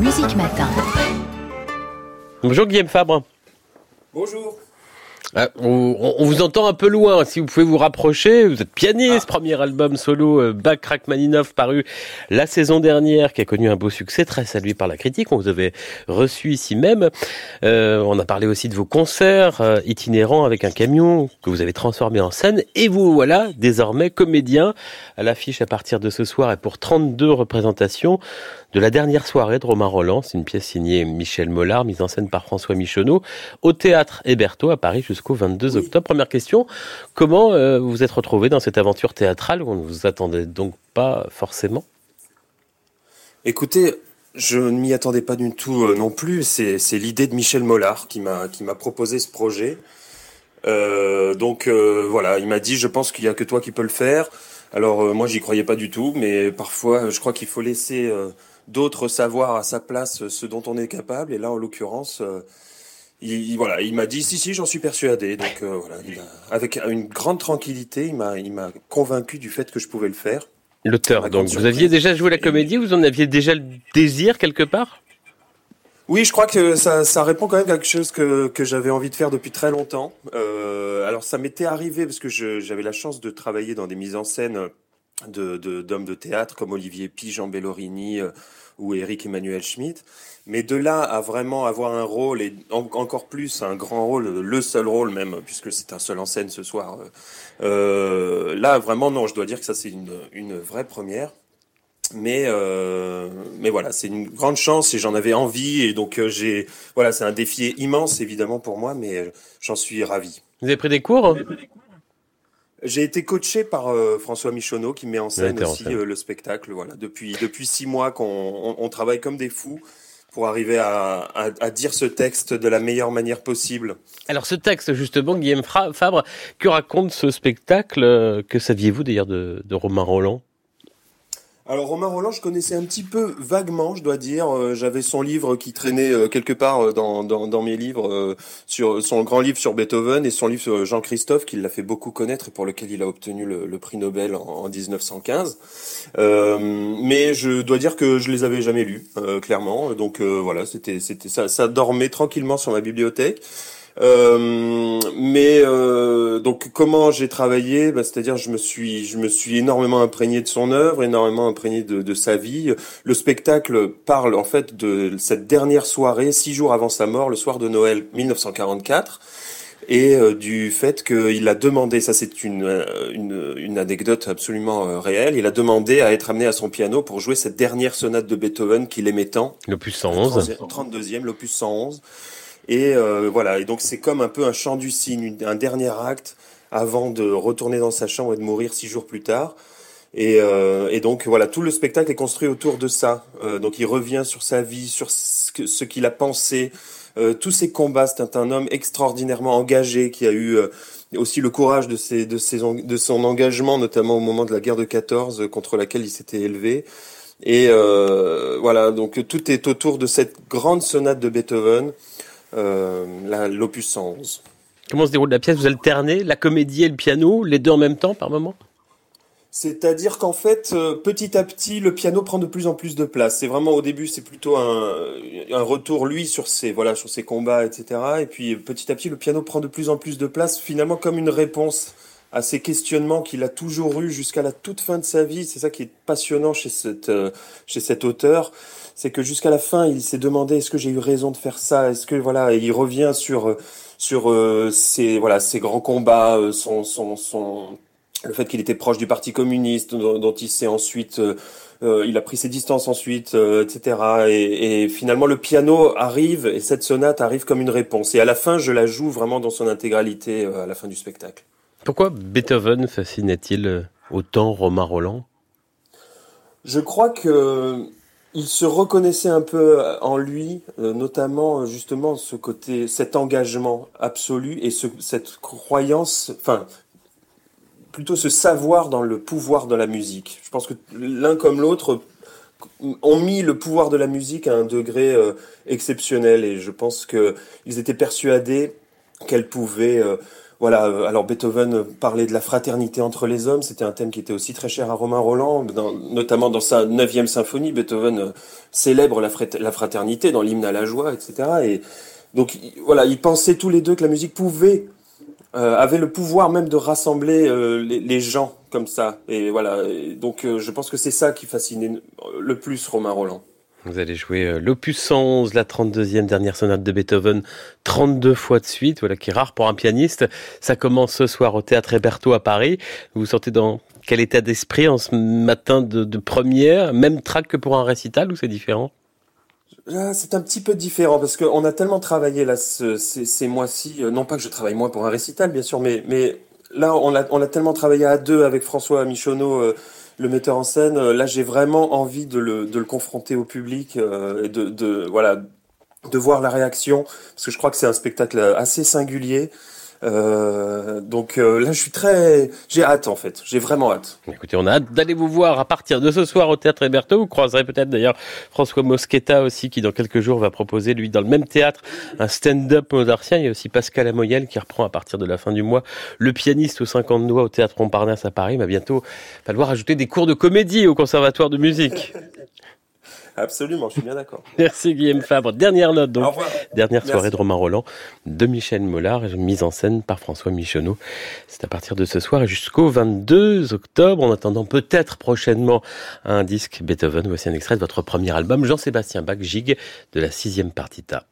Musique Matin. Bonjour Guillaume Fabre. Bonjour. Ah, on, vous entend un peu loin. Si vous pouvez vous rapprocher, vous êtes pianiste. Ah. Premier album solo, euh, Bach Rachmaninoff, paru la saison dernière, qui a connu un beau succès, très salué par la critique. On vous avait reçu ici même. Euh, on a parlé aussi de vos concerts euh, itinérants avec un camion que vous avez transformé en scène. Et vous voilà désormais comédien à l'affiche à partir de ce soir et pour 32 représentations de la dernière soirée de Romain Roland. C'est une pièce signée Michel Mollard, mise en scène par François Michonneau, au théâtre Héberto à Paris jusqu'au 22 octobre. Première question, comment euh, vous êtes retrouvé dans cette aventure théâtrale où on ne vous attendait donc pas forcément? Écoutez, je ne m'y attendais pas du tout euh, non plus. C'est l'idée de Michel Mollard qui m'a proposé ce projet. Euh, donc voilà, il m'a dit, je pense qu'il y a que toi qui peux le faire. Alors moi, j'y croyais pas du tout, mais parfois, je crois qu'il faut laisser d'autres savoir à sa place ce dont on est capable. Et là, en l'occurrence, il, voilà, il m'a dit si si, j'en suis persuadé. Donc euh, voilà, avec une grande tranquillité, il m'a il m'a convaincu du fait que je pouvais le faire. L'auteur. Donc vous aviez déjà joué la comédie, vous en aviez déjà le désir quelque part? Oui, je crois que ça, ça répond quand même à quelque chose que, que j'avais envie de faire depuis très longtemps. Euh, alors ça m'était arrivé parce que j'avais la chance de travailler dans des mises en scène d'hommes de, théâtre comme Olivier Pi, Jean Bellorini euh, ou Eric Emmanuel Schmitt. Mais de là à vraiment avoir un rôle et encore plus un grand rôle, le seul rôle même, puisque c'est un seul en scène ce soir. Euh, euh là vraiment non, je dois dire que ça c'est une, une vraie première. Mais euh, mais voilà, c'est une grande chance et j'en avais envie et donc j'ai voilà, c'est un défi immense évidemment pour moi, mais j'en suis ravi. Vous avez pris des cours j'ai été coaché par euh, François Michonneau qui met en scène aussi euh, le spectacle. Voilà, depuis depuis six mois qu'on on, travaille comme des fous pour arriver à, à, dire ce texte de la meilleure manière possible. Alors ce texte justement, Guillaume Fabre, que raconte ce spectacle euh, Que saviez-vous d'ailleurs de, de Romain Roland? Alors Romain Roland, je connaissais un petit peu vaguement, je dois dire. Euh, j'avais son livre qui traînait euh, quelque part euh, dans, dans, mes livres, sur son grand livre sur Beethoven et son livre sur Jean-Christophe, qui l'a fait beaucoup connaître et pour lequel il a obtenu le, prix Nobel en, 1915. mais je dois dire que je les avais jamais lus, clairement. Donc voilà, c'était c'était ça, ça dormait tranquillement sur ma bibliothèque. Euh, mais euh, donc comment j'ai travaillé? Bah, C'est-à-dire je me suis je me suis énormément imprégné de son œuvre, énormément imprégné de, de, sa vie. Le spectacle parle en fait de cette dernière soirée, six jours avant sa mort, le soir de Noël 1944 et euh, du fait qu'il a demandé, ça c'est une, euh, une, une, anecdote absolument réelle, il a demandé à être amené à son piano pour jouer cette dernière sonate de Beethoven qu'il aimait tant. L'opus 111. 32e, l'opus 111. Et euh, voilà, et donc c'est comme un peu un chant du cygne, un dernier acte avant de retourner dans sa chambre et de mourir six jours plus tard. Et, euh, et donc voilà, tout le spectacle est construit autour de ça. Euh, donc il revient sur sa vie, sur ce, qu'il a pensé, euh, tous ses combats. C'est un, homme extraordinairement engagé qui a eu euh, aussi le courage de, ses, de, ses, de son engagement, notamment au moment de la guerre de 14 contre laquelle il s'était élevé. Et voilà, donc tout est autour de cette grande sonate de Beethoven euh, l'opus 111. Comment se déroule la pièce? Vous alternez la comédie et le piano, les deux en même temps par moment? C'est-à-dire qu'en fait, euh, petit à petit, le piano prend de plus en plus de place. C'est vraiment au début, c'est plutôt un, un, retour lui sur ses voilà sur ses combats, etc. Et puis petit à petit, le piano prend de plus en plus de place, finalement comme une réponse à ces questionnements qu'il a toujours eu jusqu'à la toute fin de sa vie. C'est ça qui est passionnant chez cette euh, chez cet auteur, c'est que jusqu'à la fin, il s'est demandé est-ce que j'ai eu raison de faire ça? Est-ce que voilà, il revient sur euh, sur euh, ses voilà ses grands combats, son son son le fait qu'il était proche du Parti communiste, dont, il s'est ensuite il a pris ses distances ensuite, etc. Et, et, finalement, le piano arrive et cette sonate arrive comme une réponse. Et à la fin, je la joue vraiment dans son intégralité à la fin du spectacle. Pourquoi Beethoven fascinait-il euh, autant Romain Roland? Je crois que il se reconnaissait un peu euh, en lui, euh, notamment justement ce côté, cet engagement absolu et ce, cette croyance, enfin plutôt ce savoir dans le pouvoir de la musique. Je pense que l'un comme l'autre ont mis le pouvoir de la musique à un degré exceptionnel et je pense que ils étaient persuadés qu'elle pouvait voilà, alors Beethoven parlait de la fraternité entre les hommes, c'était un thème qui était aussi très cher à Romain Roland, notamment dans sa neuvième symphonie, Beethoven célèbre la, fraternité dans l'hymne à la joie, etc. Et donc voilà, ils pensaient tous les deux que la musique pouvait euh, avait le pouvoir même de rassembler euh, les, gens comme ça. Et voilà, donc euh, je pense que c'est ça qui fascinait le plus Romain Roland. Vous allez jouer l'opus 111, la 32e dernière sonate de Beethoven, 32 fois de suite, voilà, qui est rare pour un pianiste. Ça commence ce soir au Théâtre Héberto à Paris. Vous vous sentez dans quel état d'esprit en ce matin de, première? Même track que pour un récital ou c'est différent? C'est un petit peu différent parce qu'on a tellement travaillé là ces, mois-ci. Euh, non pas que je travaille moins pour un récital, bien sûr, mais, là, on a, tellement travaillé à deux avec François Michonneau, euh, le metteur en scène. Euh, là, j'ai vraiment envie de le, confronter au public et de, de voir la réaction parce que je crois que c'est un spectacle assez singulier. Euh, donc euh, là, je suis très, j'ai hâte en fait, j'ai vraiment hâte. Écoutez, on a hâte d'aller vous voir à partir de ce soir au théâtre Héberto. Vous croiserez peut-être d'ailleurs François Moschetta aussi, qui dans quelques jours va proposer lui dans le même théâtre un stand-up mozartien. Il y a aussi Pascal Amoyel qui reprend à partir de la fin du mois le pianiste aux 50 doigts au théâtre Montparnasse à Paris. Il va bientôt falloir ajouter des cours de comédie au conservatoire de musique. Absolument, je suis bien d'accord. Merci Guillaume Fabre. Dernière note donc. Dernière soirée de Romain Roland de Michel Mollard, mise en scène par François Michonneau. C'est à partir de ce soir jusqu'au 22 octobre. En attendant peut-être prochainement un disque Beethoven. Voici un extrait de votre premier album, Jean-Sébastien Bach, Gig, de la sixième partita.